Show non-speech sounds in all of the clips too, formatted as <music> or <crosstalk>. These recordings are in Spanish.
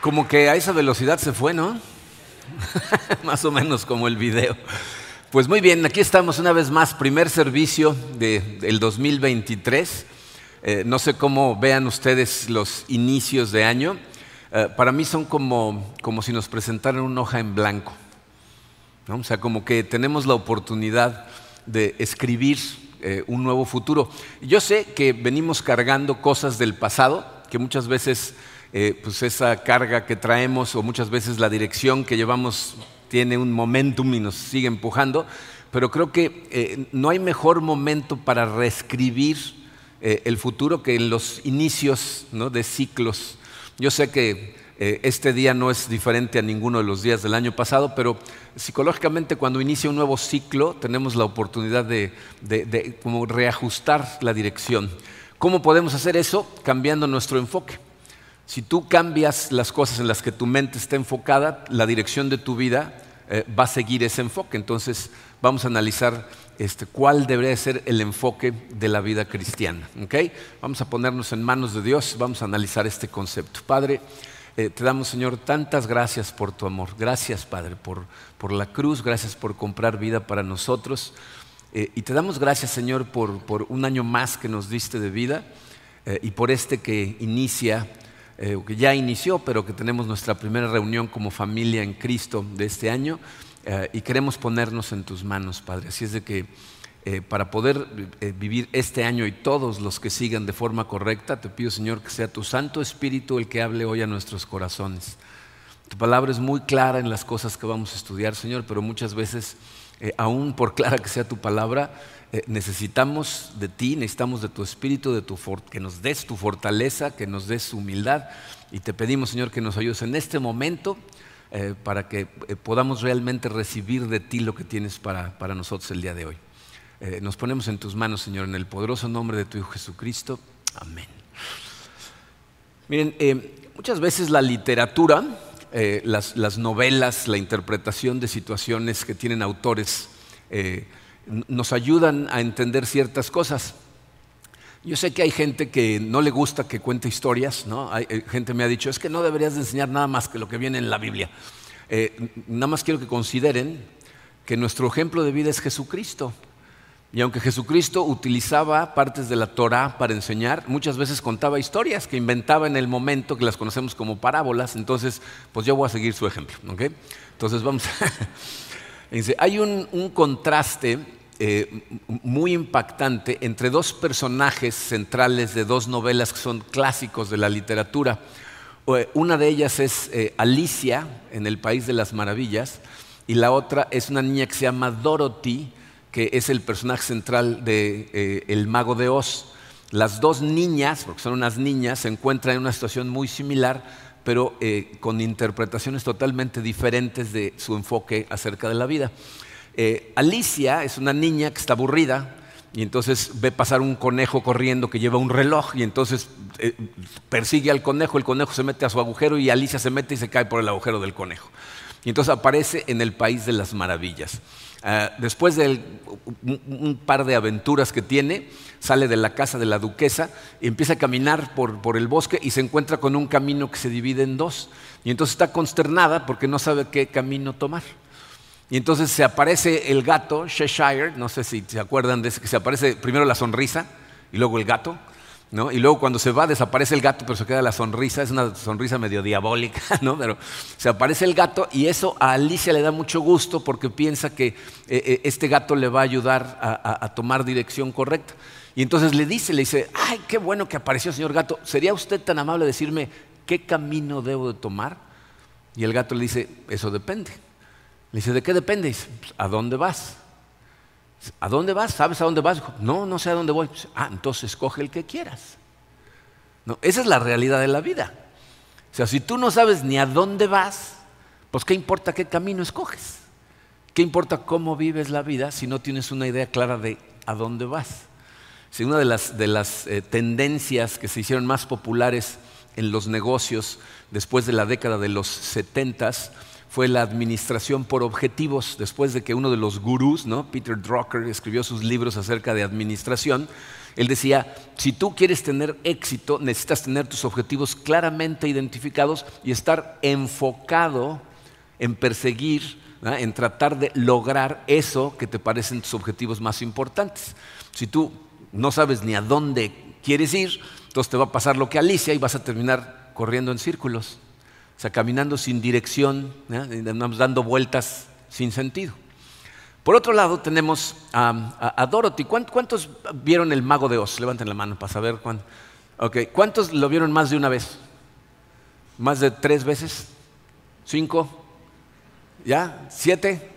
Como que a esa velocidad se fue, ¿no? <laughs> más o menos como el video. Pues muy bien, aquí estamos una vez más, primer servicio del 2023. Eh, no sé cómo vean ustedes los inicios de año. Eh, para mí son como, como si nos presentaran una hoja en blanco. O sea, como que tenemos la oportunidad de escribir eh, un nuevo futuro. Yo sé que venimos cargando cosas del pasado, que muchas veces eh, pues esa carga que traemos o muchas veces la dirección que llevamos tiene un momentum y nos sigue empujando, pero creo que eh, no hay mejor momento para reescribir eh, el futuro que en los inicios de ciclos. Yo sé que este día no es diferente a ninguno de los días del año pasado, pero psicológicamente cuando inicia un nuevo ciclo tenemos la oportunidad de, de como reajustar la dirección. ¿Cómo podemos hacer eso? Cambiando nuestro enfoque. Si tú cambias las cosas en las que tu mente está enfocada, la dirección de tu vida eh, va a seguir ese enfoque. Entonces vamos a analizar este, cuál debería ser el enfoque de la vida cristiana. Vamos a ponernos en manos de Dios, vamos a analizar este concepto. Padre, eh, te damos, Señor, tantas gracias por tu amor. Gracias, Padre, por, por la cruz, gracias por comprar vida para nosotros. Eh, y te damos gracias, Señor, por, por, un año más que nos diste de vida y por este que inicia eh, que ya inició, pero que tenemos nuestra primera reunión como familia en Cristo de este año eh, y queremos ponernos en tus manos, Padre. Así es de que eh, para poder vivir este año y todos los que sigan de forma correcta, te pido, Señor, que sea tu Santo Espíritu el que hable hoy a nuestros corazones. Tu palabra es muy clara en las cosas que vamos a estudiar, Señor, pero muchas veces, aún por clara que sea tu palabra, eh, necesitamos de ti, necesitamos de tu espíritu, de tu que nos des tu fortaleza, que nos des humildad. Y te pedimos, Señor, que nos ayudes en este momento eh, para que eh, podamos realmente recibir de ti lo que tienes para, para nosotros el día de hoy. nos ponemos en tus manos, Señor, en el poderoso nombre de tu Hijo Jesucristo. Amén. Miren, muchas veces la literatura, las, las, novelas, la interpretación de situaciones que tienen autores, nos ayudan a entender ciertas cosas. Yo sé que hay gente que no le gusta que cuente historias, ¿no? Eh, gente me ha dicho, es que no deberías de enseñar nada más que lo que viene en la Biblia. Eh, nada más quiero que consideren que nuestro ejemplo de vida es Jesucristo. Y aunque Jesucristo utilizaba partes de la Torah para enseñar, muchas veces contaba historias que inventaba en el momento, que las conocemos como parábolas. Entonces, pues yo voy a seguir su ejemplo. Entonces, vamos. <laughs> hay un contraste eh, muy impactante entre dos personajes centrales de dos novelas que son clásicos de la literatura. Eh, una de ellas es eh, Alicia en el País de las Maravillas y la otra es una niña que se llama Dorothy, que es el personaje central de El Mago de Oz. Las dos niñas, porque son unas niñas, se encuentran en una situación muy similar, pero con interpretaciones totalmente diferentes de su enfoque acerca de la vida. Eh, Alicia es una niña que está aburrida y entonces ve pasar un conejo corriendo que lleva un reloj y entonces eh, persigue al conejo, el conejo se mete a su agujero y Alicia se mete y se cae por el agujero del conejo. Y entonces aparece en el país de las maravillas. Ah, después de un, par de aventuras que tiene, sale de la casa de la duquesa y empieza a caminar por el bosque y se encuentra con un camino que se divide en dos. Y entonces está consternada porque no sabe qué camino tomar. Y entonces se aparece el gato, Cheshire, no sé si se acuerdan de ese, que se aparece primero la sonrisa y luego el gato, ¿no? Y luego cuando se va desaparece el gato, pero se queda la sonrisa, es una sonrisa medio diabólica, <laughs> ¿no? Pero se aparece el gato y eso a Alicia le da mucho gusto porque piensa que eh, eh, este gato le va a ayudar a, tomar dirección correcta. Y entonces le dice, le dice, ay, qué bueno que apareció señor gato, ¿sería usted tan amable de decirme qué camino debo de tomar? Y el gato le dice, eso depende. Le dice, ¿de qué depende? Pues, ¿A dónde vas? ¿A dónde vas? ¿Sabes a dónde vas? no, no sé a dónde voy. ah, entonces escoge el que quieras. No, esa es la realidad de la vida. O sea, si tú no sabes ni a dónde vas, pues qué importa qué camino escoges. ¿Qué importa cómo vives la vida si no tienes una idea clara de a dónde vas? Si una de las, de las eh, tendencias que se hicieron más populares en los negocios después de la década de los setentas fue la administración por objetivos, después de que uno de los gurús, ¿no? Peter Drucker, escribió sus libros acerca de administración, Él decía, si tú quieres tener éxito, necesitas tener tus objetivos claramente identificados y estar enfocado en perseguir, en tratar de lograr eso que te parecen tus objetivos más importantes. Si tú no sabes ni a dónde quieres ir, entonces te va a pasar lo que Alicia y vas a terminar corriendo en círculos, o sea, caminando sin dirección, dando vueltas sin sentido. Por otro lado, tenemos a, Dorothy. ¿Cuántos vieron el mago de Oz? Levanten la mano para saber cuánto. ¿Cuántos lo vieron más de una vez? ¿Más de tres veces? ¿Cinco? ¿Ya? ¿Siete?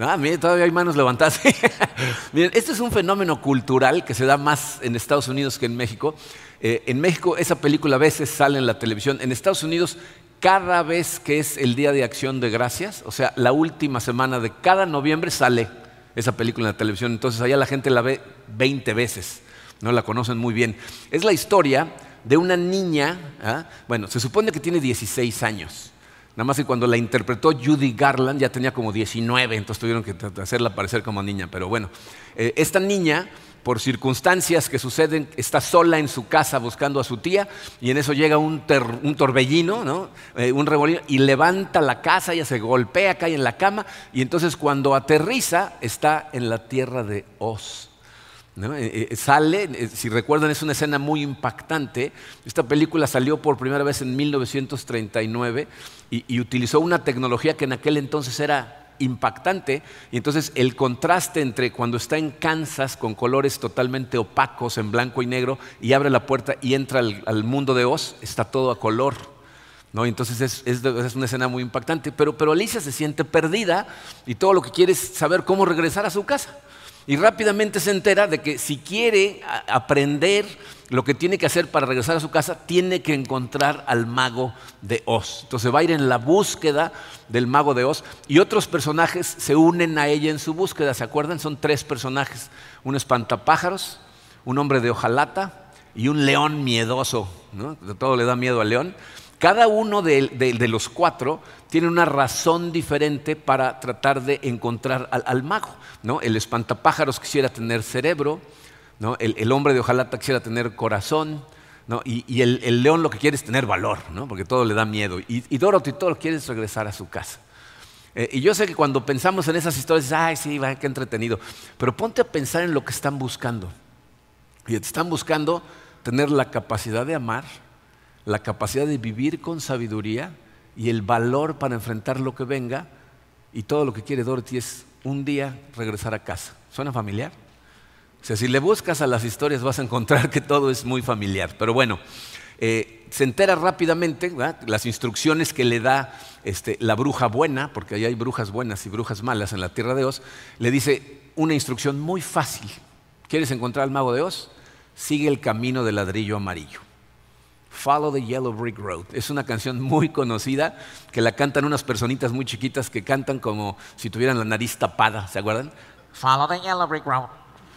Ah, miren, todavía hay manos levantadas. <laughs> miren, este es un fenómeno cultural que se da más en Estados Unidos que en México. Eh, en México esa película a veces sale en la televisión. En Estados Unidos cada vez que es el Día de Acción de Gracias, o sea, la última semana de cada noviembre sale esa película en la televisión. Entonces allá la gente la ve 20 veces, no la conocen muy bien. Es la historia de una niña, ¿ah? bueno, se supone que tiene 16 años. Nada más que cuando la interpretó Judy Garland ya tenía como 19, entonces tuvieron que hacerla parecer como niña. Pero bueno, eh, esta niña por circunstancias que suceden, está sola en su casa buscando a su tía y en eso llega un, torbellino, eh, un remolino, y levanta la casa, ella se golpea, cae en la cama y entonces cuando aterriza está en la tierra de Oz. Eh, eh, sale, si recuerdan, es una escena muy impactante. Esta película salió por primera vez en 1939 y utilizó una tecnología que en aquel entonces era impactante. Y entonces el contraste entre cuando está en Kansas con colores totalmente opacos en blanco y negro y abre la puerta y entra al, mundo de Oz, está todo a color. ¿no? Entonces es, es, una escena muy impactante. Pero, pero Alicia se siente perdida y todo lo que quiere es saber cómo regresar a su casa. Y rápidamente se entera de que si quiere aprender lo que tiene que hacer para regresar a su casa, tiene que encontrar al mago de Oz. Entonces va a ir en la búsqueda del mago de Oz y otros personajes se unen a ella en su búsqueda. ¿Se acuerdan? Son tres personajes. Un espantapájaros, un hombre de hojalata y un león miedoso. De todo le da miedo al león. Cada uno de, los cuatro tiene una razón diferente para tratar de encontrar al, mago. ¿no? El espantapájaros quisiera tener cerebro, ¿no? el, hombre de hojalata quisiera tener corazón, ¿no? y, el, león lo que quiere es tener valor, porque todo le da miedo. Y, y Dorothy todo lo quiere es regresar a su casa. Eh, y yo sé que cuando pensamos en esas historias, ay, sí, va, qué entretenido. Pero ponte a pensar en lo que están buscando. Y están buscando tener la capacidad de amar, la capacidad de vivir con sabiduría y el valor para enfrentar lo que venga. Y todo lo que quiere Dorothy es un día regresar a casa. ¿Suena familiar? O sea, si le buscas a las historias vas a encontrar que todo es muy familiar. Pero bueno, eh, se entera rápidamente las instrucciones que le da este, la bruja buena, porque ahí hay brujas buenas y brujas malas en la tierra de Oz, le dice una instrucción muy fácil. ¿Quieres encontrar al mago de Oz? Sigue el camino del ladrillo amarillo. Follow the Yellow Brick Road. Es una canción muy conocida que la cantan unas personitas muy chiquitas que cantan como si tuvieran la nariz tapada, ¿se acuerdan? Follow the Yellow Brick Road.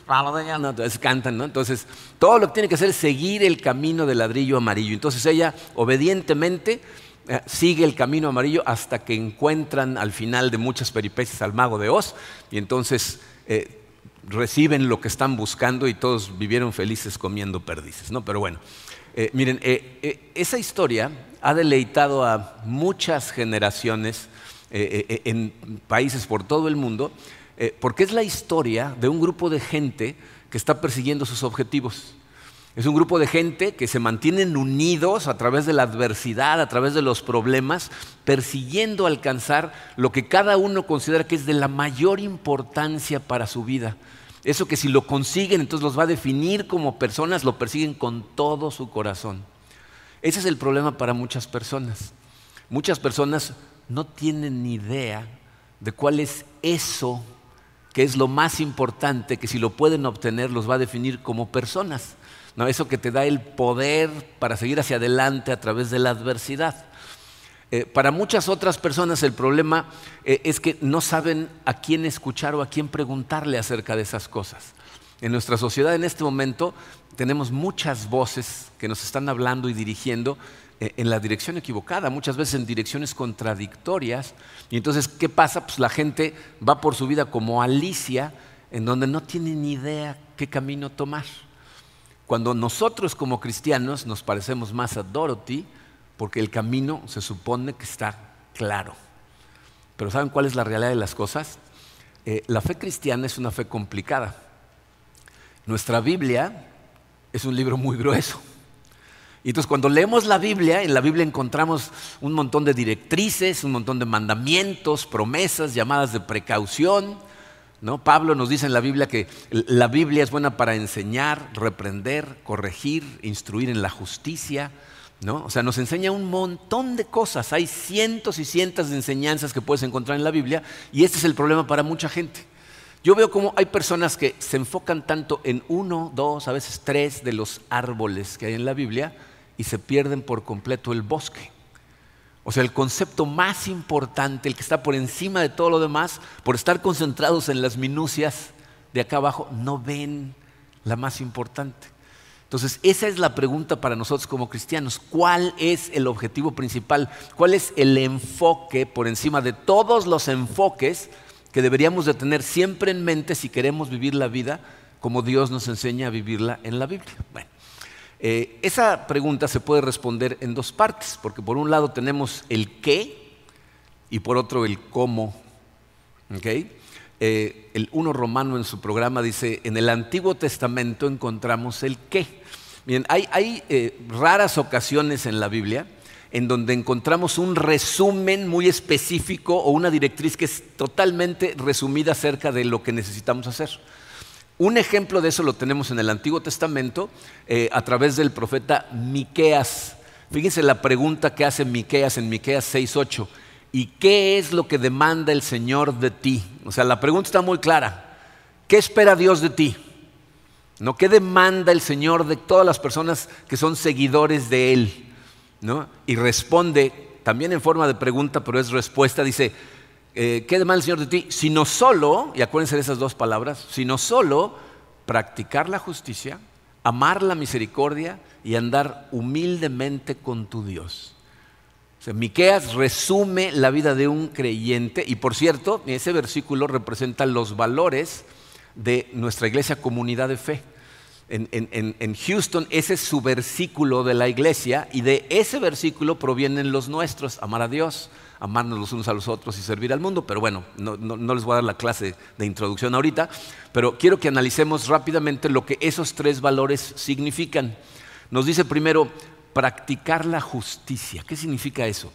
Follow the Yellow. entonces cantan, ¿no? Entonces, todo lo que tiene que hacer es seguir el camino del ladrillo amarillo. Entonces ella obedientemente eh, sigue el camino amarillo hasta que encuentran al final de muchas peripecias al mago de Oz y entonces eh, reciben lo que están buscando y todos vivieron felices comiendo perdices, ¿no? Pero bueno, eh, miren, eh, eh, esa historia ha deleitado a muchas generaciones en países por todo el mundo, porque es la historia de un grupo de gente que está persiguiendo sus objetivos. Es un grupo de gente que se mantienen unidos a través de la adversidad, a través de los problemas, persiguiendo alcanzar lo que cada uno considera que es de la mayor importancia para su vida. Eso que si lo consiguen, entonces los va a definir como personas, lo persiguen con todo su corazón. Ese es el problema para muchas personas. Muchas personas no tienen ni idea de cuál es eso que es lo más importante, que si lo pueden obtener los va a definir como personas. No, eso que te da el poder para seguir hacia adelante a través de la adversidad. Eh, para muchas otras personas el problema eh, es que no saben a quién escuchar o a quién preguntarle acerca de esas cosas. En nuestra sociedad en este momento tenemos muchas voces que nos están hablando y dirigiendo eh, en la dirección equivocada, muchas veces en direcciones contradictorias. Y entonces, ¿qué pasa? Pues la gente va por su vida como Alicia, en donde no tiene ni idea qué camino tomar. cuando nosotros como cristianos nos parecemos más a Dorothy porque el camino se supone que está claro. Pero ¿saben cuál es la realidad de las cosas? Eh, la fe cristiana es una fe complicada. Nuestra Biblia es un libro muy grueso. Y entonces cuando leemos la Biblia, en la Biblia encontramos un montón de directrices, un montón de mandamientos, promesas, llamadas de precaución. ¿no? Pablo nos dice en la Biblia que la Biblia es buena para enseñar, reprender, corregir, instruir en la justicia. ¿No? O sea, nos enseña un montón de cosas. Hay cientos y cientos de enseñanzas que puedes encontrar en la Biblia y este es el problema para mucha gente. Yo veo como hay personas que se enfocan tanto en uno, dos, a veces tres de los árboles que hay en la Biblia y se pierden por completo el bosque. O sea, el concepto más importante, el que está por encima de todo lo demás, por estar concentrados en las minucias de acá abajo, no ven la más importante. Entonces, esa es la pregunta para nosotros como cristianos. ¿Cuál es el objetivo principal? ¿Cuál es el enfoque por encima de todos los enfoques que deberíamos de tener siempre en mente si queremos vivir la vida como Dios nos enseña a vivirla en la Biblia? Bueno, eh, esa pregunta se puede responder en dos partes, porque por un lado tenemos el qué y por otro el cómo. Eh, el uno romano en su programa dice, en el Antiguo Testamento encontramos el qué. Bien, hay, eh, raras ocasiones en la Biblia en donde encontramos un resumen muy específico o una directriz que es totalmente resumida acerca de lo que necesitamos hacer. Un ejemplo de eso lo tenemos en el Antiguo Testamento eh, a través del profeta Miqueas. Fíjense la pregunta que hace Miqueas en Miqueas 6:8. ¿Y qué es lo que demanda el Señor de ti? O sea, la pregunta está muy clara. ¿Qué espera Dios de ti? ¿No? ¿Qué demanda el Señor de todas las personas que son seguidores de Él? ¿No? Y responde también en forma de pregunta, pero es respuesta, dice, eh, ¿qué demanda el Señor de ti? Sino solo, y acuérdense de esas dos palabras, sino solo practicar la justicia, amar la misericordia y andar humildemente con tu Dios. Miqueas resume la vida de un creyente y por cierto, ese versículo representa los valores de nuestra iglesia comunidad de fe. en, Houston ese es su versículo de la iglesia y de ese versículo provienen los nuestros, amar a Dios, amarnos los unos a los otros y servir al mundo. Pero bueno, no, les voy a dar la clase de introducción ahorita, pero quiero que analicemos rápidamente lo que esos tres valores significan. Nos dice primero, practicar la justicia. ¿Qué significa eso?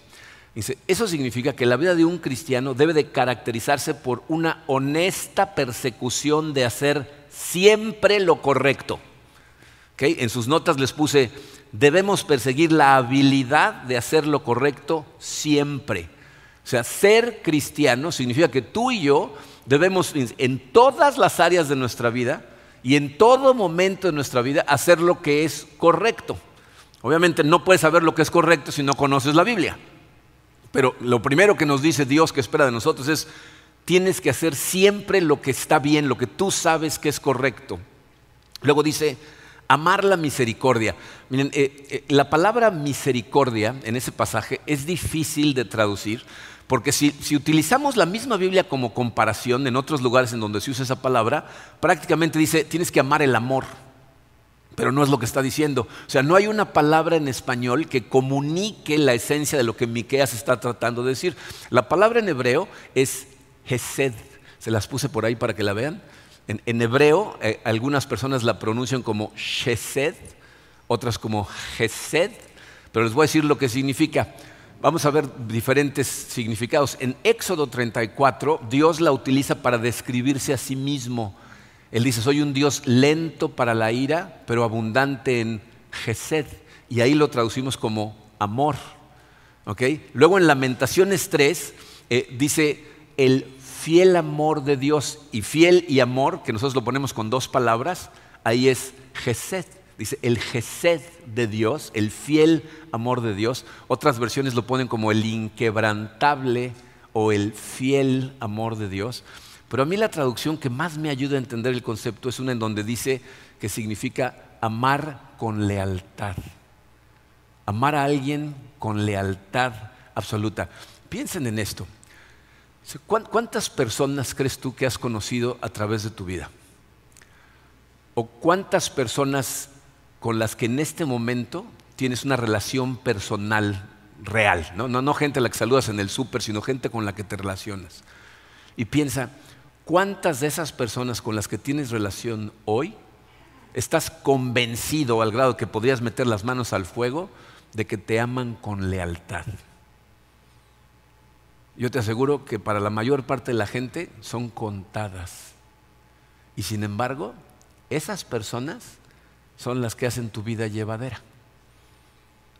Dice, eso significa que la vida de un cristiano debe de caracterizarse por una honesta persecución de hacer siempre lo correcto. En sus notas les puse, debemos perseguir la habilidad de hacer lo correcto siempre. O sea, ser cristiano significa que tú y yo debemos en todas las áreas de nuestra vida y en todo momento de nuestra vida hacer lo que es correcto. Obviamente no puedes saber lo que es correcto si no conoces la Biblia. Pero lo primero que nos dice Dios que espera de nosotros es, tienes que hacer siempre lo que está bien, lo que tú sabes que es correcto. Luego dice, amar la misericordia. Miren, eh, eh, la palabra misericordia en ese pasaje es difícil de traducir porque si, utilizamos la misma Biblia como comparación en otros lugares en donde se usa esa palabra, prácticamente dice, tienes que amar el amor. Pero no es lo que está diciendo. O sea, no hay una palabra en español que comunique la esencia de lo que Miqueas está tratando de decir. La palabra en hebreo es Hesed. Se las puse por ahí para que la vean. En, hebreo, eh, algunas personas la pronuncian como Shesed, otras como Hesed, pero les voy a decir lo que significa. Vamos a ver diferentes significados. En Éxodo 34, Dios la utiliza para describirse a sí mismo. Él dice, soy un Dios lento para la ira, pero abundante en gesed. Y ahí lo traducimos como amor. Luego en Lamentaciones 3 eh, dice el fiel amor de Dios. Y fiel y amor, que nosotros lo ponemos con dos palabras, ahí es gesed. Dice el gesed de Dios, el fiel amor de Dios. Otras versiones lo ponen como el inquebrantable o el fiel amor de Dios. Pero a mí la traducción que más me ayuda a entender el concepto es una en donde dice que significa amar con lealtad. Amar a alguien con lealtad absoluta. Piensen en esto. ¿Cuántas personas crees tú que has conocido a través de tu vida? ¿O cuántas personas con las que en este momento tienes una relación personal real, no, no, gente a la que saludas en el súper, sino gente con la que te relacionas. Y piensa, ¿cuántas de esas personas con las que tienes relación hoy estás convencido al grado que podrías meter las manos al fuego de que te aman con lealtad? Yo te aseguro que para la mayor parte de la gente son contadas. Y sin embargo, esas personas son las que hacen tu vida llevadera.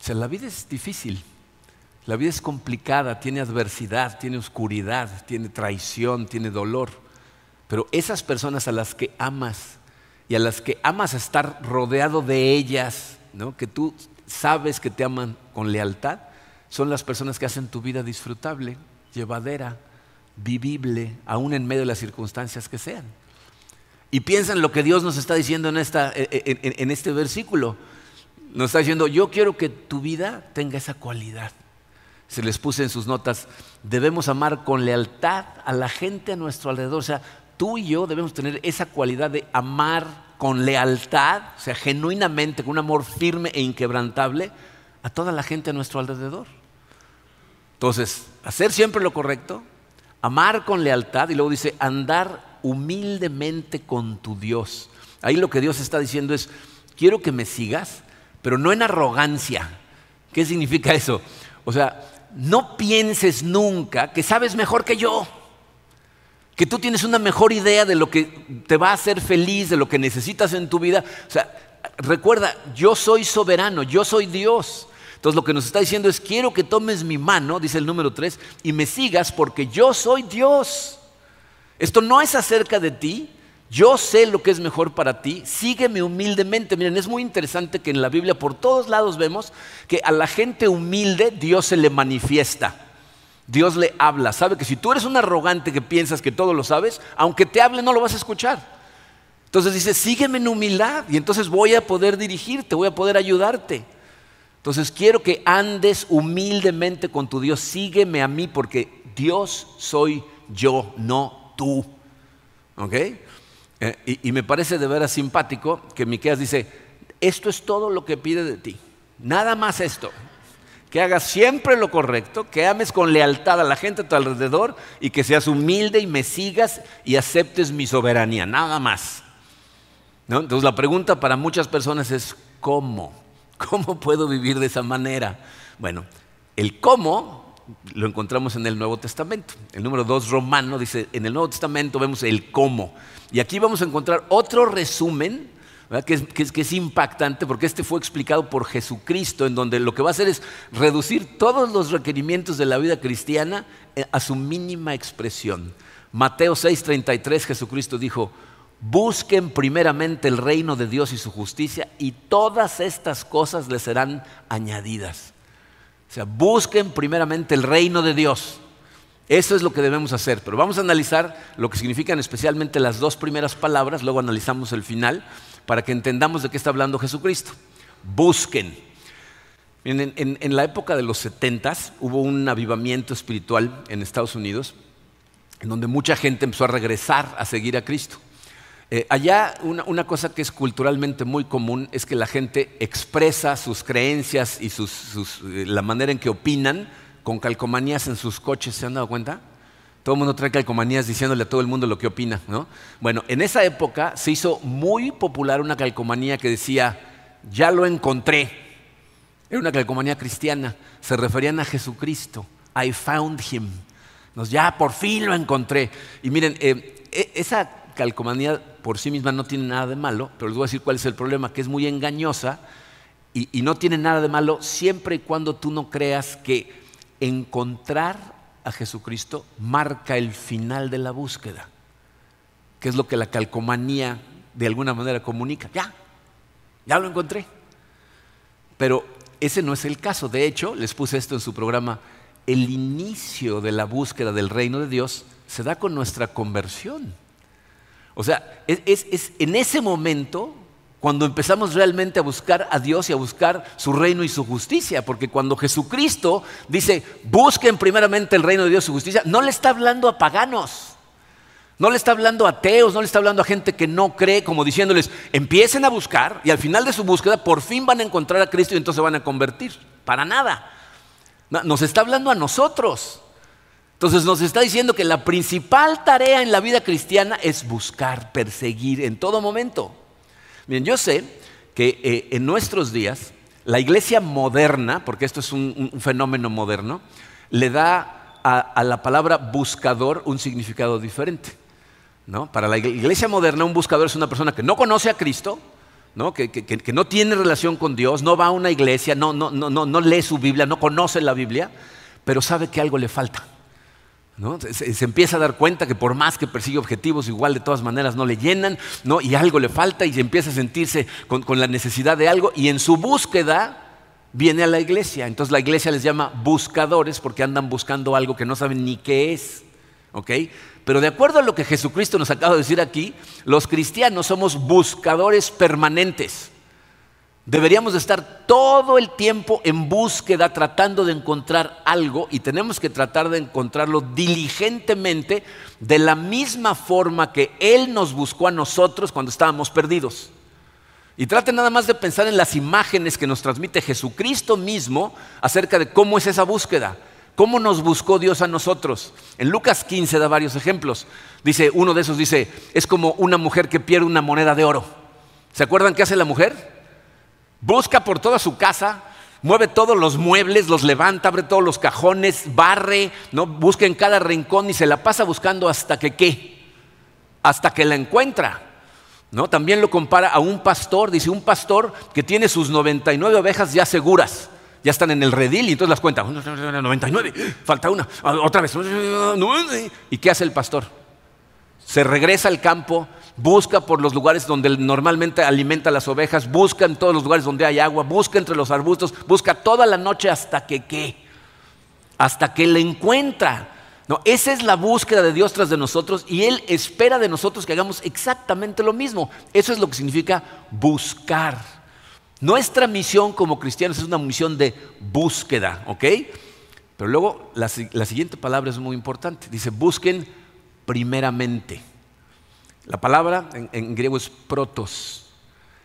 O sea, la vida es difícil, la vida es complicada, tiene adversidad, tiene oscuridad, tiene traición, tiene dolor. Pero esas personas a las que amas y a las que amas estar rodeado de ellas, que tú sabes que te aman con lealtad, son las personas que hacen tu vida disfrutable, llevadera, vivible, aún en medio de las circunstancias que sean. Y piensa en lo que Dios nos está diciendo en, este versículo. Nos está diciendo, yo quiero que tu vida tenga esa cualidad. Se les puse en sus notas, debemos amar con lealtad a la gente a nuestro alrededor. O sea, tú y yo debemos tener esa cualidad de amar con lealtad, o sea, genuinamente, con un amor firme e inquebrantable a toda la gente a nuestro alrededor. Entonces, hacer siempre lo correcto, amar con lealtad y luego dice, andar humildemente con tu Dios. Ahí lo que Dios está diciendo es, quiero que me sigas, pero no en arrogancia. ¿Qué significa eso? O sea, no pienses nunca que sabes mejor que yo, que tú tienes una mejor idea de lo que te va a hacer feliz, de lo que necesitas en tu vida. O sea, recuerda, yo soy soberano, yo soy Dios. Entonces lo que nos está diciendo es, quiero que tomes mi mano, dice el número 3, y me sigas porque yo soy Dios. Esto no es acerca de ti, yo sé lo que es mejor para ti, sígueme humildemente. Miren, es muy interesante que en la Biblia por todos lados vemos que a la gente humilde Dios se le manifiesta. Dios le habla. Sabe que si tú eres un arrogante que piensas que todo lo sabes, aunque te hable no lo vas a escuchar. Entonces dice, sígueme en humildad y entonces voy a poder dirigirte, voy a poder ayudarte. Entonces quiero que andes humildemente con tu Dios, sígueme a mí porque Dios soy yo, no tú. ¿Ok? Eh, y, me parece de veras simpático que Miqueas dice, esto es todo lo que pide de ti. Nada más esto. Que hagas siempre lo correcto, que ames con lealtad a la gente a tu alrededor y que seas humilde y me sigas y aceptes mi soberanía. Nada más. Entonces la pregunta para muchas personas es, ¿cómo? <laughs> ¿Cómo puedo vivir de esa manera? Bueno, el cómo lo encontramos en el Nuevo Testamento. El número 2 romano dice, en el Nuevo Testamento vemos el cómo. Y aquí vamos a encontrar otro resumen que es, impactante porque este fue explicado por Jesucristo, en donde lo que va a hacer es reducir todos los requerimientos de la vida cristiana eh, a su mínima expresión. Mateo 6:33 Jesucristo dijo, busquen primeramente el reino de Dios y su justicia y todas estas cosas les serán añadidas. O sea, busquen primeramente el reino de Dios. Eso es lo que debemos hacer. Pero vamos a analizar lo que significan especialmente las dos primeras palabras, luego analizamos el final, para que entendamos de qué está hablando Jesucristo. Busquen. En, en la época de los setentas hubo un avivamiento espiritual en Estados Unidos, en donde mucha gente empezó a regresar a seguir a Cristo. Eh, allá una, cosa que es culturalmente muy común es que la gente expresa sus creencias y eh, la manera en que opinan con calcomanías en sus coches. ¿Se han dado cuenta? Todo el mundo trae calcomanías diciéndole a todo el mundo lo que opina. ¿no? Bueno, en esa época se hizo muy popular una calcomanía que decía, ya lo encontré. Era una calcomanía cristiana. Se referían a Jesucristo. I found him. Nos, ya por fin lo encontré. Y miren, eh, e, esa calcomanía por sí misma no tiene nada de malo, pero les voy a decir cuál es el problema, que es muy engañosa y, y no tiene nada de malo siempre y cuando tú no creas que encontrar a Jesucristo marca el final de la búsqueda, que es lo que la calcomanía de alguna manera comunica. Ya, ya lo encontré. Pero ese no es el caso. De hecho, les puse esto en su programa, el inicio de la búsqueda del reino de Dios se da con nuestra conversión. O sea, es, en ese momento cuando empezamos realmente a buscar a Dios y a buscar su reino y su justicia, porque cuando Jesucristo dice, busquen primeramente el reino de Dios y su justicia, no le está hablando a paganos, No le está hablando a ateos, no le está hablando a gente que no cree, como diciéndoles, empiecen a buscar y al final de su búsqueda por fin van a encontrar a Cristo y entonces van a convertir. Para nada. Nos está hablando a nosotros. Entonces nos está diciendo que la principal tarea en la vida cristiana es buscar, perseguir en todo momento. Bien, yo sé que eh, en nuestros días la iglesia moderna, porque esto es un, fenómeno moderno, le da a, la palabra buscador un significado diferente. ¿no? Para la iglesia moderna un buscador es una persona que no conoce a Cristo, ¿no? Que, que, no tiene relación con Dios, no va a una iglesia, no, no, no, no lee su Biblia, no conoce la Biblia, pero sabe que algo le falta. Se, empieza a dar cuenta que por más que persigue objetivos, igual de todas maneras no le llenan, ¿no? y algo le falta y empieza a sentirse con, la necesidad de algo y en su búsqueda viene a la iglesia. Entonces la iglesia les llama buscadores porque andan buscando algo que no saben ni qué es. Pero de acuerdo a lo que Jesucristo nos acaba de decir aquí, los cristianos somos buscadores permanentes. Deberíamos estar todo el tiempo en búsqueda tratando de encontrar algo y tenemos que tratar de encontrarlo diligentemente de la misma forma que Él nos buscó a nosotros cuando estábamos perdidos. Y traten nada más de pensar en las imágenes que nos transmite Jesucristo mismo acerca de cómo es esa búsqueda. ¿Cómo nos buscó Dios a nosotros? En Lucas 15 da varios ejemplos. Dice, uno de esos dice, es como una mujer que pierde una moneda de oro. ¿Se acuerdan qué hace la mujer? Busca por toda su casa, mueve todos los muebles, los levanta, abre todos los cajones, barre, ¿no? busca en cada rincón y se la pasa buscando hasta que qué, hasta que la encuentra. ¿no? También lo compara a un pastor, dice un pastor que tiene sus 99 ovejas ya seguras, ya están en el redil y entonces las cuenta, 99, falta una, otra vez, ¿y qué hace el pastor? Se regresa al campo, busca por los lugares donde normalmente alimenta las ovejas, busca en todos los lugares donde hay agua, busca entre los arbustos, busca toda la noche hasta que qué, hasta que le encuentra. No, esa es la búsqueda de Dios tras de nosotros y Él espera de nosotros que hagamos exactamente lo mismo. Eso es lo que significa buscar. Nuestra misión como cristianos es una misión de búsqueda, ¿ok? Pero luego la, la siguiente palabra es muy importante. Dice, busquen primeramente. La palabra en, griego es protos,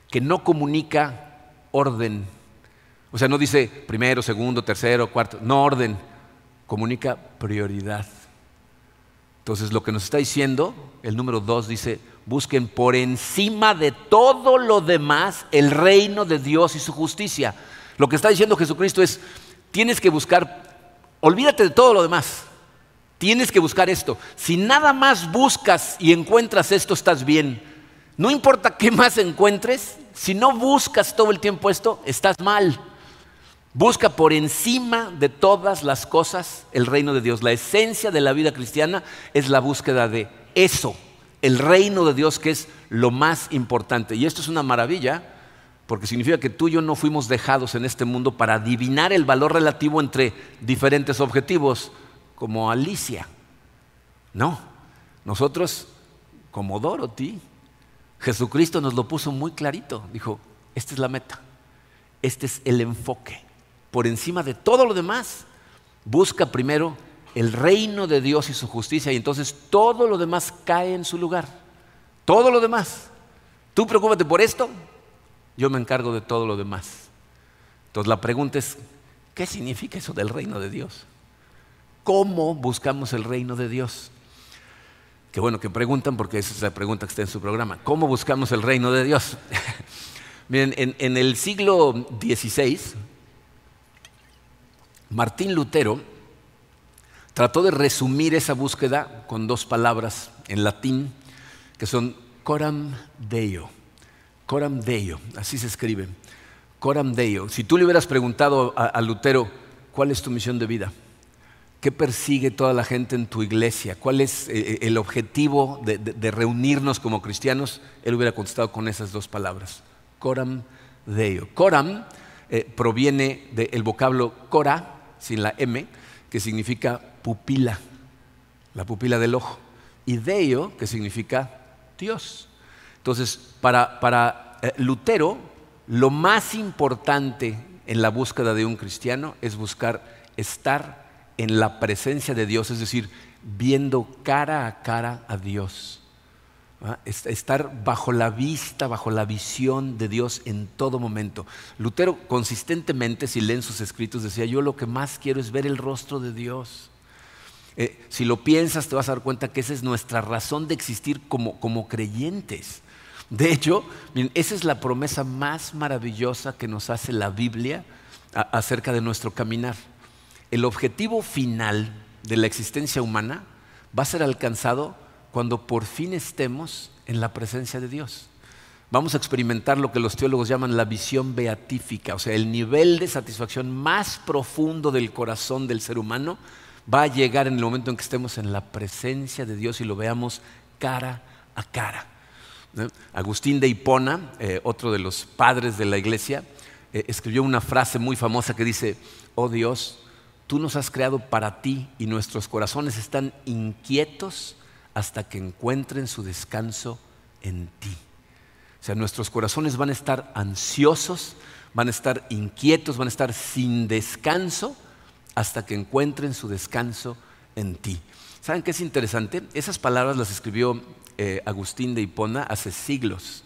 que no comunica orden. O sea, no dice primero, segundo, tercero, cuarto, no orden, comunica prioridad. Entonces, lo que nos está diciendo, el número dos dice, busquen por encima de todo lo demás el reino de Dios y su justicia. Lo que está diciendo Jesucristo es, tienes que buscar, olvídate de todo lo demás, Tienes que buscar esto. Si nada más buscas y encuentras esto, estás bien. No importa qué más encuentres, si no buscas todo el tiempo esto, estás mal. Busca por encima de todas las cosas el reino de Dios. La esencia de la vida cristiana es la búsqueda de eso, el reino de Dios que es lo más importante. Y esto es una maravilla porque significa que tú y yo no fuimos dejados en este mundo para adivinar el valor relativo entre diferentes objetivos como Alicia. No, nosotros como Dorothy, Jesucristo nos lo puso muy clarito. Dijo, esta es la meta, este es el enfoque. Por encima de todo lo demás, busca primero el reino de Dios y su justicia y entonces todo lo demás cae en su lugar. Todo lo demás. Tú preocúpate por esto, yo me encargo de todo lo demás. Entonces la pregunta es, ¿qué significa eso del reino de Dios? ¿Cómo buscamos el reino de Dios? Qué bueno que preguntan porque esa es la pregunta que está en su programa. ¿Cómo buscamos el reino de Dios? <laughs> Miren, en, el siglo XVI, Martín Lutero trató de resumir esa búsqueda con dos palabras en latín que son coram deo. Coram deo, así se escribe. Coram deo. Si tú le hubieras preguntado a Lutero, ¿cuál es tu misión de vida? ¿Qué persigue toda la gente en tu iglesia? ¿Cuál es eh, eh, el objetivo de, reunirnos como cristianos? Él hubiera contestado con esas dos palabras. Coram Deo. Coram eh, proviene del vocablo cora, sin la M, que significa pupila, la pupila del ojo. Y Deo, que significa Dios. Entonces, para, para Lutero, lo más importante en la búsqueda de un cristiano es buscar estar en la presencia de Dios, es decir, viendo cara a cara a Dios. Estar bajo la vista, bajo la visión de Dios en todo momento. Lutero consistentemente, si leen sus escritos, decía, yo lo que más quiero es ver el rostro de Dios. Eh, si lo piensas, te vas a dar cuenta que esa es nuestra razón de existir como, como creyentes. De hecho, esa es la promesa más maravillosa que nos hace la Biblia acerca de nuestro caminar. El objetivo final de la existencia humana va a ser alcanzado cuando por fin estemos en la presencia de Dios. Vamos a experimentar lo que los teólogos llaman la visión beatífica, o sea, el nivel de satisfacción más profundo del corazón del ser humano va a llegar en el momento en que estemos en la presencia de Dios y lo veamos cara a cara. Agustín de Hipona, eh, otro de los padres de la iglesia, eh, escribió una frase muy famosa que dice, oh Dios, tú nos has creado para ti y nuestros corazones están inquietos hasta que encuentren su descanso en ti. O sea, nuestros corazones van a estar ansiosos, van a estar inquietos, van a estar sin descanso hasta que encuentren su descanso en ti. ¿Saben qué es interesante? Esas palabras las escribió eh, Agustín de Hipona hace siglos,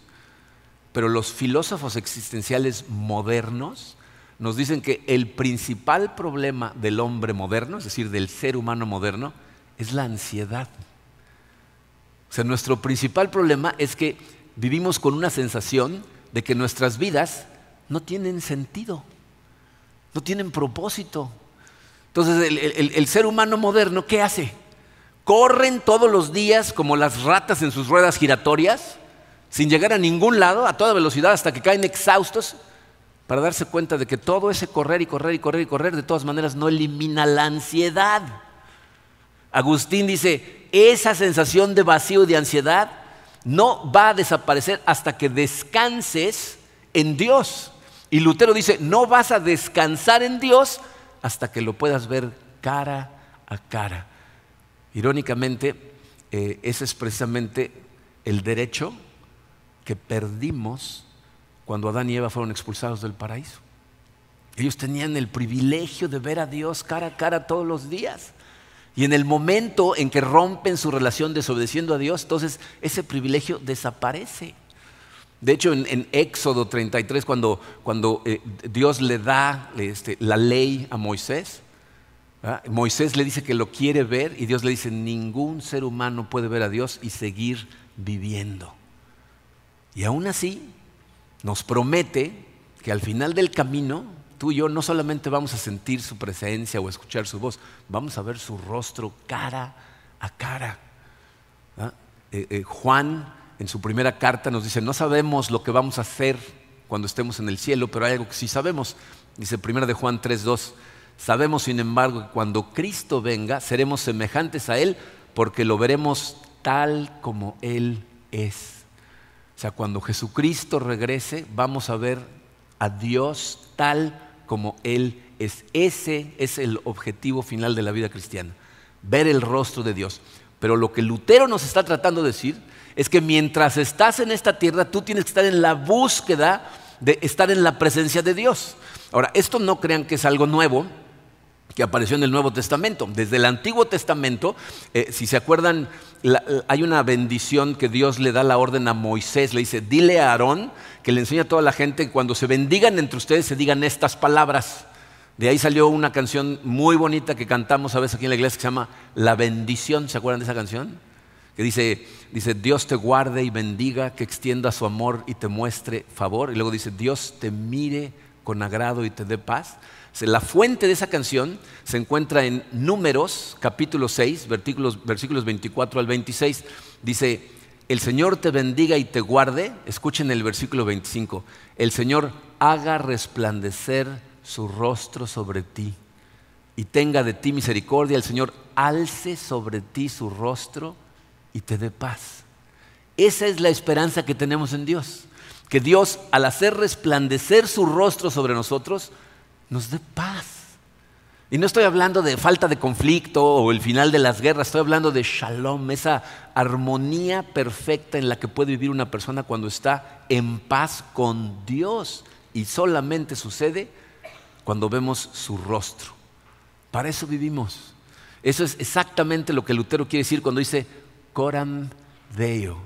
pero los filósofos existenciales modernos nos dicen que el principal problema del hombre moderno, es decir, del ser humano moderno, es la ansiedad. O sea, nuestro principal problema es que vivimos con una sensación de que nuestras vidas no tienen sentido, no tienen propósito. Entonces, el, ser humano moderno, ¿qué hace? Corren todos los días como las ratas en sus ruedas giratorias, sin llegar a ningún lado, a toda velocidad, hasta que caen exhaustos, para darse cuenta de que todo ese correr y correr y correr y correr, de todas maneras, no elimina la ansiedad. Agustín dice, esa sensación de vacío y de ansiedad no va a desaparecer hasta que descanses en Dios. Y Lutero dice, no vas a descansar en Dios hasta que lo puedas ver cara a cara. Irónicamente, eh, ese es precisamente el derecho que perdimos cuando Adán y Eva fueron expulsados del paraíso. Ellos tenían el privilegio de ver a Dios cara a cara todos los días. Y en el momento en que rompen su relación desobedeciendo a Dios, entonces ese privilegio desaparece. De hecho, en, Éxodo 33, cuando, cuando eh, Dios le da este, la ley a Moisés, Moisés le dice que lo quiere ver y Dios le dice, ningún ser humano puede ver a Dios y seguir viviendo. Y aún así, nos promete que al final del camino tú y yo no solamente vamos a sentir su presencia o escuchar su voz, vamos a ver su rostro cara a cara. Eh, eh, Juan en su primera carta nos dice, no sabemos lo que vamos a hacer cuando estemos en el cielo, pero hay algo que sí sabemos. Dice primera de Juan 3.2, sabemos sin embargo que cuando Cristo venga seremos semejantes a Él porque lo veremos tal como Él es. O sea, cuando Jesucristo regrese vamos a ver a Dios tal como Él es. Ese es el objetivo final de la vida cristiana, ver el rostro de Dios. Pero lo que Lutero nos está tratando de decir es que mientras estás en esta tierra, tú tienes que estar en la búsqueda de estar en la presencia de Dios. Ahora, esto no crean que es algo nuevo, que apareció en el Nuevo Testamento. Desde el Antiguo Testamento, eh, si se acuerdan, hay una bendición que Dios le da la orden a Moisés, le dice, dile a Aarón que le enseñe a toda la gente que cuando se bendigan entre ustedes se digan estas palabras. De ahí salió una canción muy bonita que cantamos a veces aquí en la iglesia que se llama La bendición, ¿se acuerdan de esa canción? Que dice, dice, Dios te guarde y bendiga, que extienda su amor y te muestre favor. Y luego dice, Dios te mire con agrado y te dé paz. La fuente de esa canción se encuentra en Números, capítulo 6, versículos, versículos 24 al 26. Dice, el Señor te bendiga y te guarde. Escuchen el versículo 25. El Señor haga resplandecer su rostro sobre ti y tenga de ti misericordia. El Señor alce sobre ti su rostro y te dé paz. Esa es la esperanza que tenemos en Dios. Que Dios, al hacer resplandecer su rostro sobre nosotros, nos dé paz. Y no estoy hablando de falta de conflicto o el final de las guerras, estoy hablando de shalom, esa armonía perfecta en la que puede vivir una persona cuando está en paz con Dios. Y solamente sucede cuando vemos su rostro. Para eso vivimos. Eso es exactamente lo que Lutero quiere decir cuando dice coram deo,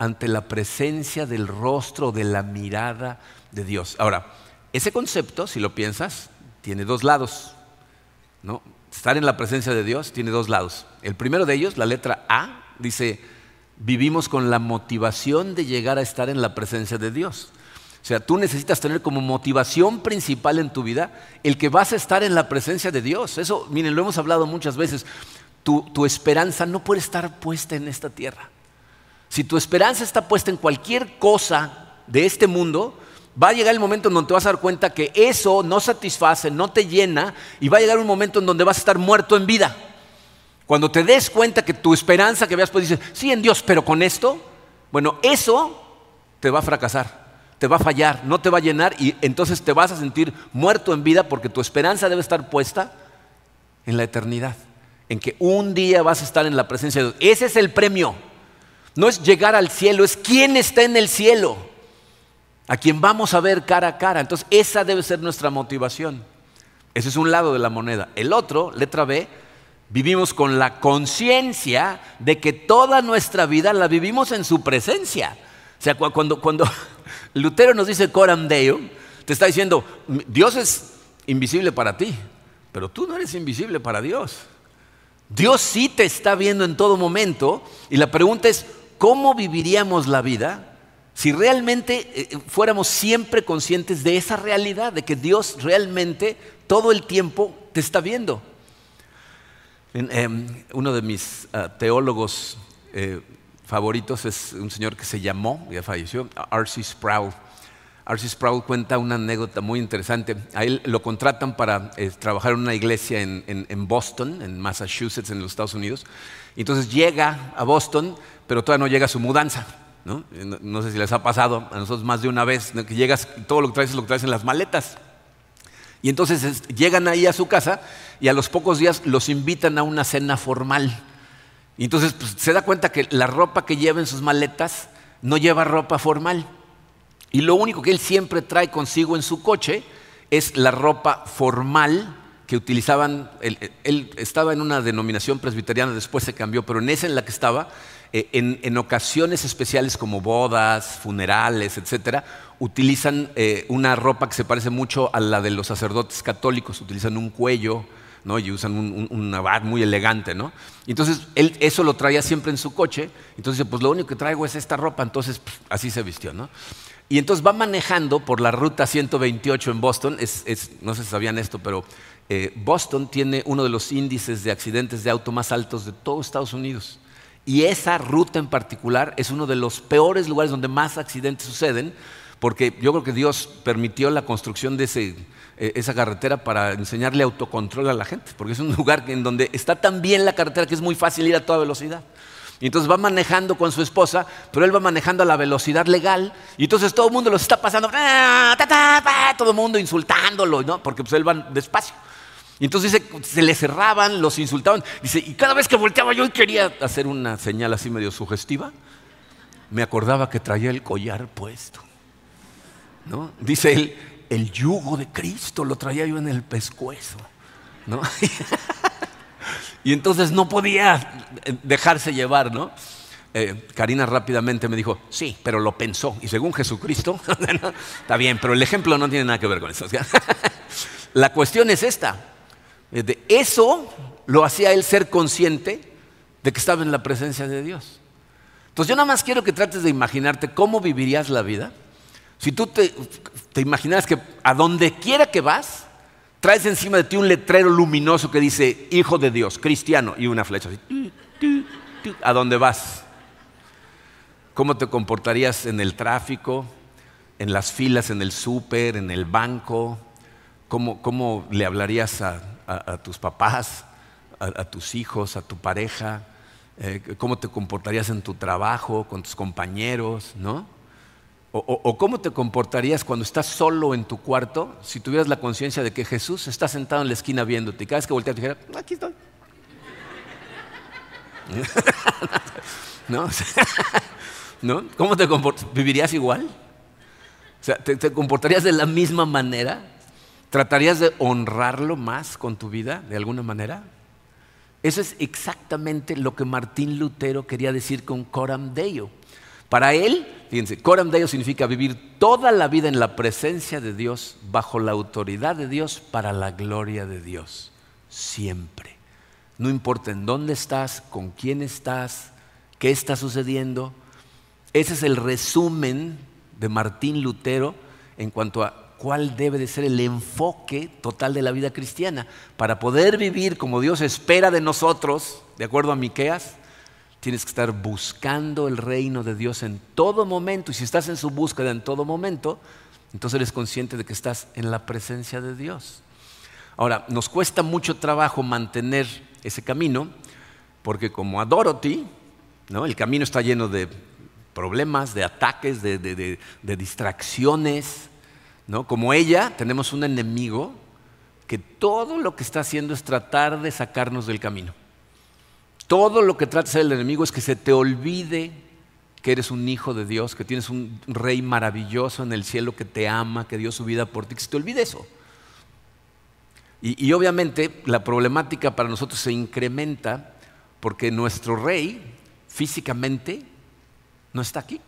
ante la presencia del rostro, de la mirada de Dios. Ahora, ese concepto, si lo piensas, tiene dos lados. ¿no? Estar en la presencia de Dios tiene dos lados. El primero de ellos, la letra A, dice, vivimos con la motivación de llegar a estar en la presencia de Dios. O sea, tú necesitas tener como motivación principal en tu vida el que vas a estar en la presencia de Dios. Eso, miren, lo hemos hablado muchas veces. Tu, tu, esperanza no puede estar puesta en esta tierra. Si tu esperanza está puesta en cualquier cosa de este mundo, va a llegar el momento en donde te vas a dar cuenta que eso no satisface, no te llena, y va a llegar un momento en donde vas a estar muerto en vida. Cuando te des cuenta que tu esperanza que veas, pues dices, sí en Dios, pero con esto, bueno, eso te va a fracasar, te va a fallar, no te va a llenar y entonces te vas a sentir muerto en vida porque tu esperanza debe estar puesta en la eternidad, en que un día vas a estar en la presencia de Dios. Ese es el premio. No es llegar al cielo, es quién está en el cielo a quien vamos a ver cara a cara. Entonces, esa debe ser nuestra motivación. Ese es un lado de la moneda. El otro, letra B, vivimos con la conciencia de que toda nuestra vida la vivimos en su presencia. O sea, cuando, cuando <laughs> Lutero nos dice coram deo, te está diciendo, Dios es invisible para ti, pero tú no eres invisible para Dios. Dios sí te está viendo en todo momento y la pregunta es, ¿cómo viviríamos la vida si realmente eh, fuéramos siempre conscientes de esa realidad, de que Dios realmente todo el tiempo te está viendo. Em, uno de mis ah, teólogos eh, favoritos es un señor que se llamó, ya falleció, R.C. Sproul. R.C. Sproul cuenta una anécdota muy interesante. A él lo contratan para eh, trabajar en una iglesia en, Boston, en Massachusetts, en los Estados Unidos. Entonces llega a Boston, pero todavía no llega a su mudanza. ¿no? sé si les ha pasado a nosotros más de una vez, que llegas, todo lo que traes es lo que traes en las maletas. Y entonces llegan ahí a su casa y a los pocos días los invitan a una cena formal. Entonces pues, se da cuenta que la ropa que lleva en sus maletas no lleva ropa formal. Y lo único que él siempre trae consigo en su coche es la ropa formal que utilizaban. Él, estaba en una denominación presbiteriana, después se cambió, pero en esa en la que estaba eh, en, ocasiones especiales como bodas, funerales, etcétera, utilizan eh, una ropa que se parece mucho a la de los sacerdotes católicos, utilizan un cuello, ¿no? y usan un, un, muy elegante, ¿no? entonces él eso lo traía siempre en su coche, entonces pues lo único que traigo es esta ropa, entonces pues, así se vistió, ¿no? Y entonces va manejando por la ruta 128 en Boston, no sé si sabían esto, pero eh, Boston tiene uno de los índices de accidentes de auto más altos de todo Estados Unidos. Y esa ruta en particular es uno de los peores lugares donde más accidentes suceden, porque yo creo que Dios permitió la construcción de eh, esa carretera para enseñarle autocontrol a la gente, porque es un <laughs> lugar en donde está tan bien la carretera que es muy fácil ir a toda velocidad. Y entonces va manejando con su esposa, pero él va manejando a la velocidad legal, y entonces todo el mundo los está pasando, ¡ah! todo el mundo insultándolo, ¿no? porque pues él va despacio. Y entonces dice, se le cerraban, los insultaban. Dice, y cada vez que volteaba yo y quería hacer una señal así medio sugestiva, me acordaba que traía el collar puesto. ¿No? Dice él, el yugo de Cristo lo traía yo en el pescuezo. ¿no? <laughs> y entonces no podía dejarse llevar, ¿no? Eh, Karina rápidamente me dijo, sí, pero lo pensó. Y según Jesucristo, <laughs> está bien, pero el ejemplo no tiene nada que ver con eso. <laughs> La cuestión es esta. Eso lo hacía él ser consciente de que estaba en la presencia de Dios. Entonces yo nada más quiero que trates de imaginarte cómo vivirías la vida. Si tú te, te imaginas que a donde quiera que vas, traes encima de ti un letrero luminoso que dice Hijo de Dios, cristiano, y una flecha así. ¿A dónde vas? ¿Cómo te comportarías en el tráfico, en las filas, en el súper, en el banco? ¿Cómo, cómo le hablarías a, tus papás, a, tus hijos, a tu pareja, eh, cómo te comportarías en tu trabajo, con tus compañeros, ¿no? O, cómo te comportarías cuando estás solo en tu cuarto si tuvieras la conciencia de que Jesús está sentado en la esquina viéndote y cada vez que volteas te dijera, aquí estoy. <laughs> ¿No? <laughs> ¿No? ¿Cómo te comportarías? ¿Vivirías igual? O sea, ¿te, ¿te, comportarías de la misma manera? ¿Tratarías de honrarlo más con tu vida de alguna manera? Eso es exactamente lo que Martín Lutero quería decir con coram deo. Para él, fíjense, coram deo significa vivir toda la vida en la presencia de Dios, bajo la autoridad de Dios, para la gloria de Dios. Siempre. No importa en dónde estás, con quién estás, qué está sucediendo. Ese es el resumen de Martín Lutero en cuanto a cuál debe de ser el enfoque total de la vida cristiana. Para poder vivir como Dios espera de nosotros, de acuerdo a Miqueas, tienes que estar buscando el reino de Dios en todo momento. Y si estás en su búsqueda en todo momento, entonces eres consciente de que estás en la presencia de Dios. Ahora, nos cuesta mucho trabajo mantener ese camino, porque como a Dorothy, ¿no? el camino está lleno de problemas, de ataques, de, de distracciones, como ella, tenemos un enemigo que todo lo que está haciendo es tratar de sacarnos del camino. Todo lo que trata de el enemigo es que se te olvide que eres un hijo de Dios, que tienes un rey maravilloso en el cielo que te ama, que dio su vida por ti, que se te olvide eso. Y, y obviamente la problemática para nosotros se incrementa porque nuestro rey físicamente no está aquí.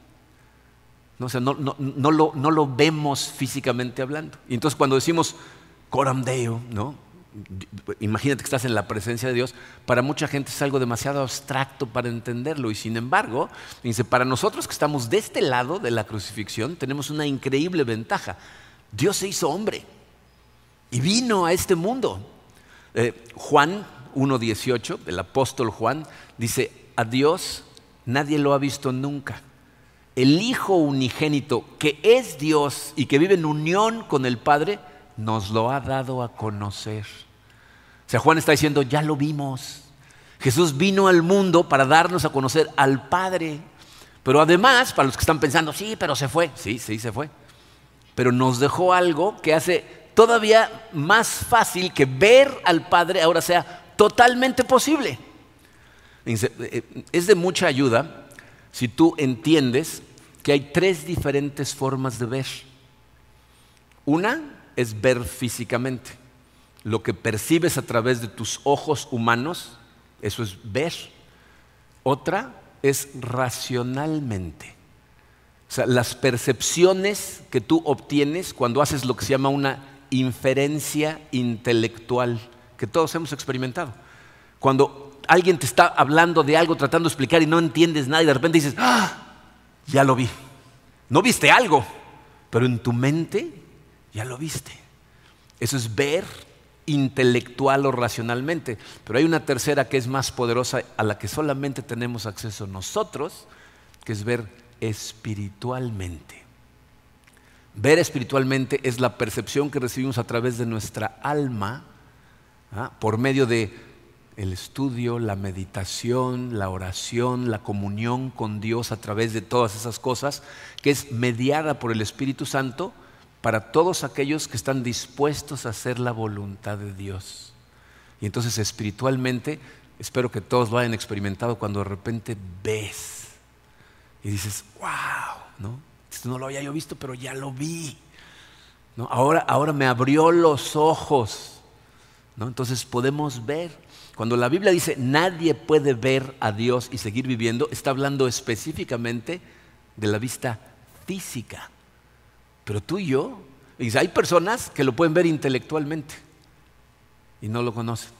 No, no, lo, vemos físicamente hablando. Y entonces cuando decimos coram deo, ¿no? Imagínate que estás en la presencia de Dios, para mucha gente es algo demasiado abstracto para entenderlo. Y sin embargo, dice, para nosotros que estamos de este lado de la crucifixión, tenemos una increíble ventaja. Dios se hizo hombre y vino a este mundo. Eh, Juan 1.18, el apóstol Juan, dice, a Dios nadie lo ha visto nunca el Hijo unigénito, que es Dios y que vive en unión con el Padre, nos lo ha dado a conocer. O sea, Juan está diciendo, ya lo vimos. Jesús vino al mundo para darnos a conocer al Padre. Pero además, para los que están pensando, sí, pero se fue. Sí, sí, se fue. Pero nos dejó algo que hace todavía más fácil que ver al Padre ahora sea totalmente posible. Eh, es de mucha ayuda si tú entiendes que hay tres diferentes formas de ver. Una es ver físicamente. Lo que percibes a través de tus ojos humanos, eso es ver. Otra es racionalmente. O sea, las percepciones que tú obtienes cuando haces lo que se llama una inferencia intelectual, que todos hemos experimentado. Cuando alguien te está hablando de algo, tratando de explicar y no entiendes nada y de repente dices, ¡ah! Ya lo vi. No viste algo, pero en tu mente ya lo viste. Eso es ver intelectual o racionalmente. Pero hay una tercera que es más poderosa a la que solamente tenemos acceso nosotros, que es ver espiritualmente. Ver espiritualmente es la percepción que recibimos a través de nuestra alma ¿ah? por medio de el estudio, la meditación, la oración, la comunión con Dios a través de todas esas cosas, que es mediada por el Espíritu Santo para todos aquellos que están dispuestos a hacer la voluntad de Dios. Y entonces espiritualmente, espero que todos lo hayan experimentado cuando de repente ves y dices, wow, ¿no? Esto no lo había yo visto, pero ya lo vi. ¿no? Ahora, ahora me abrió los ojos. ¿no? Entonces podemos ver. Cuando la Biblia dice nadie puede ver a Dios y seguir viviendo, está hablando específicamente de la vista física. Pero tú y yo, hay personas que lo pueden ver intelectualmente y no lo conocen.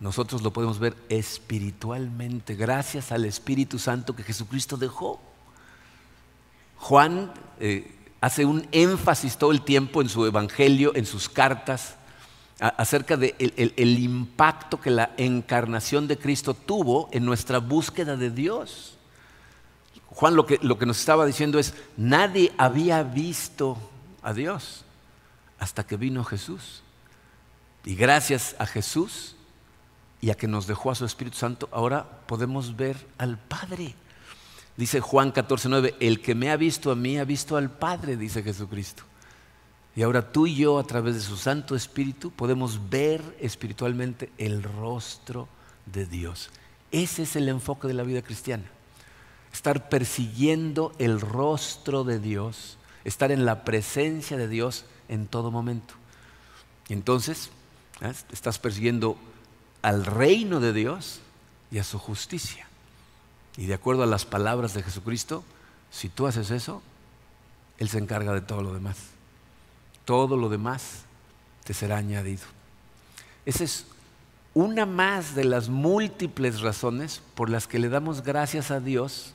Nosotros lo podemos ver espiritualmente, gracias al Espíritu Santo que Jesucristo dejó. Juan eh, hace un énfasis todo el tiempo en su evangelio, en sus cartas, acerca del el, impacto que la encarnación de Cristo tuvo en nuestra búsqueda de Dios. Juan lo que, lo que nos estaba diciendo es, nadie había visto a Dios hasta que vino Jesús. Y gracias a Jesús y a que nos dejó a su Espíritu Santo, ahora podemos ver al Padre. Dice Juan 14:9, el que me ha visto a mí ha visto al Padre, dice Jesucristo. Y ahora tú y yo, a través de su Santo Espíritu, podemos ver espiritualmente el rostro de Dios. Ese es el enfoque de la vida cristiana. Estar persiguiendo el rostro de Dios, estar en la presencia de Dios en todo momento. Entonces, ¿eh? estás persiguiendo al reino de Dios y a su justicia. Y de acuerdo a las palabras de Jesucristo, si tú haces eso, Él se encarga de todo lo demás. Todo lo demás te será añadido. Esa es una más de las múltiples razones por las que le damos gracias a Dios,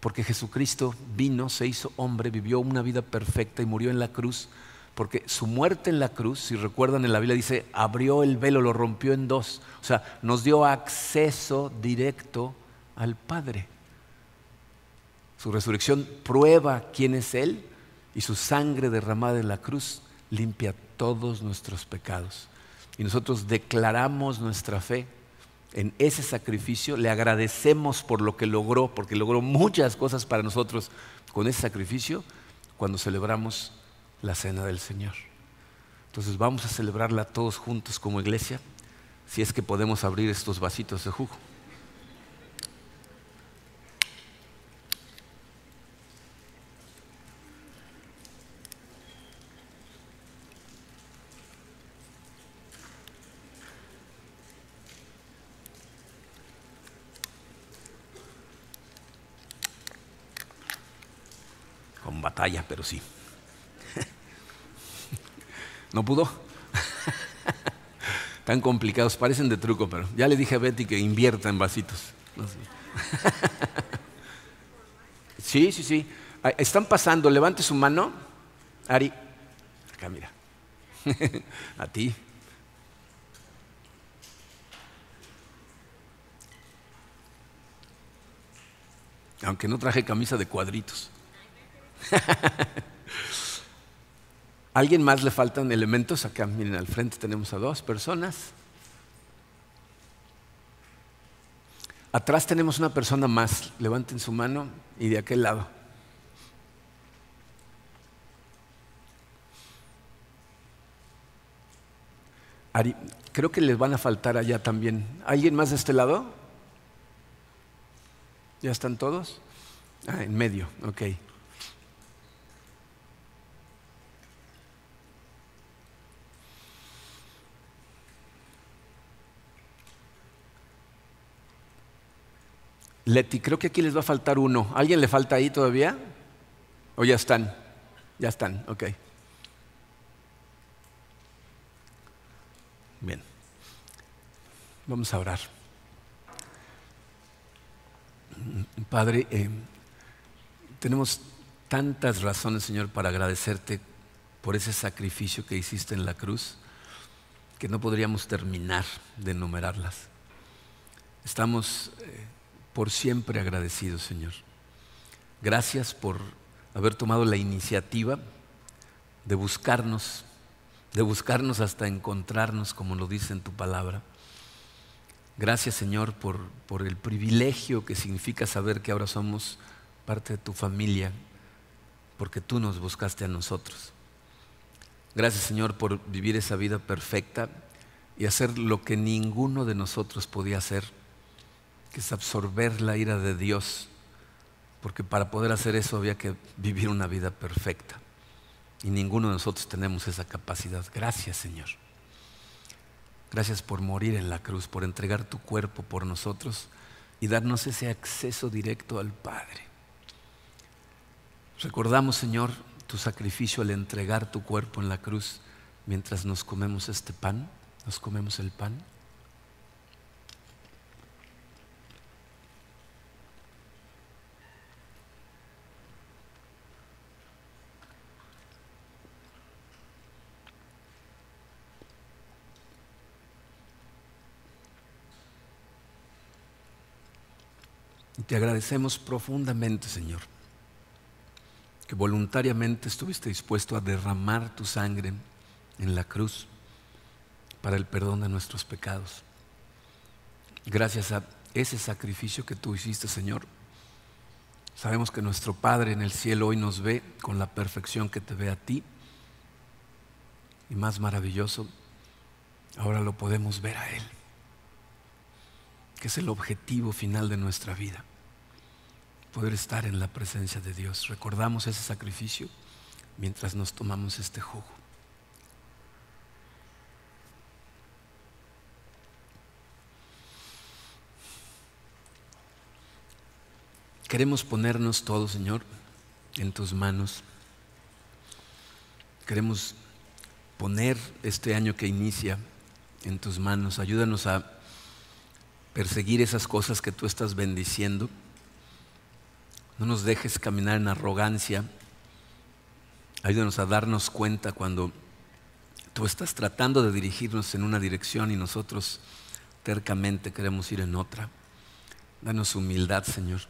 porque Jesucristo vino, se hizo hombre, vivió una vida perfecta y murió en la cruz, porque su muerte en la cruz, si recuerdan en la Biblia dice, abrió el velo, lo rompió en dos, o sea, nos dio acceso directo al Padre. Su resurrección prueba quién es Él y su sangre derramada en la cruz limpia todos nuestros pecados. Y nosotros declaramos nuestra fe en ese sacrificio, le agradecemos por lo que logró, porque logró muchas cosas para nosotros con ese sacrificio cuando celebramos la cena del Señor. Entonces vamos a celebrarla todos juntos como iglesia, si es que podemos abrir estos vasitos de jugo. Pero sí. ¿No pudo? Tan complicados, parecen de truco, pero ya le dije a Betty que invierta en vasitos. Sí, sí, sí. Están pasando, levante su mano. Ari, acá mira. a ti. Aunque no traje camisa de cuadritos. <laughs> ¿Alguien más le faltan elementos? Acá, miren, al frente tenemos a dos personas. Atrás tenemos una persona más. Levanten su mano y de aquel lado. creo que les van a faltar allá también. ¿Alguien más de este lado? ¿Ya están todos? Ah, en medio, ok. Leti, creo que aquí les va a faltar uno. ¿Alguien le falta ahí todavía? ¿O ya están? Ya están, ok. Bien. Vamos a orar. Padre, eh, tenemos tantas razones, Señor, para agradecerte por ese sacrificio que hiciste en la cruz, que no podríamos terminar de enumerarlas. Estamos eh, por siempre agradecido, Señor. Gracias por haber tomado la iniciativa de buscarnos, de buscarnos hasta encontrarnos, como lo dice en tu palabra. Gracias, Señor, por, por el privilegio que significa saber que ahora somos parte de tu familia, porque tú nos buscaste a nosotros. Gracias, Señor, por vivir esa vida perfecta y hacer lo que ninguno de nosotros podía hacer que es absorber la ira de Dios, porque para poder hacer eso había que vivir una vida perfecta. Y ninguno de nosotros tenemos esa capacidad. Gracias, Señor. Gracias por morir en la cruz, por entregar tu cuerpo por nosotros y darnos ese acceso directo al Padre. Recordamos, Señor, tu sacrificio al entregar tu cuerpo en la cruz mientras nos comemos este pan, nos comemos el pan. Te agradecemos profundamente, Señor, que voluntariamente estuviste dispuesto a derramar tu sangre en la cruz para el perdón de nuestros pecados. Gracias a ese sacrificio que tú hiciste, Señor, sabemos que nuestro Padre en el cielo hoy nos ve con la perfección que te ve a ti. Y más maravilloso, ahora lo podemos ver a Él, que es el objetivo final de nuestra vida poder estar en la presencia de Dios. Recordamos ese sacrificio mientras nos tomamos este jugo. Queremos ponernos todo, Señor, en tus manos. Queremos poner este año que inicia en tus manos. Ayúdanos a perseguir esas cosas que tú estás bendiciendo no nos dejes caminar en arrogancia. Ayúdanos a darnos cuenta cuando tú estás tratando de dirigirnos en una dirección y nosotros tercamente queremos ir en otra. Danos humildad, Señor.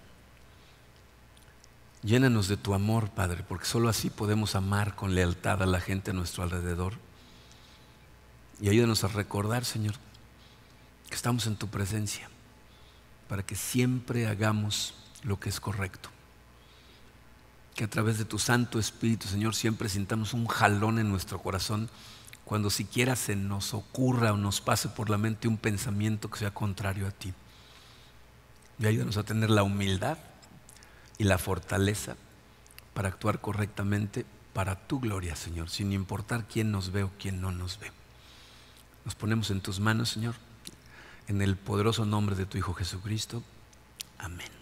Llénanos de tu amor, Padre, porque solo así podemos amar con lealtad a la gente a nuestro alrededor. Y ayúdanos a recordar, Señor, que estamos en tu presencia, para que siempre hagamos lo que es correcto. Que a través de tu Santo Espíritu, Señor, siempre sintamos un jalón en nuestro corazón cuando siquiera se nos ocurra o nos pase por la mente un pensamiento que sea contrario a ti. Y ayúdanos a tener la humildad y la fortaleza para actuar correctamente para tu gloria, Señor, sin importar quién nos ve o quién no nos ve. Nos ponemos en tus manos, Señor, en el poderoso nombre de tu Hijo Jesucristo. Amén.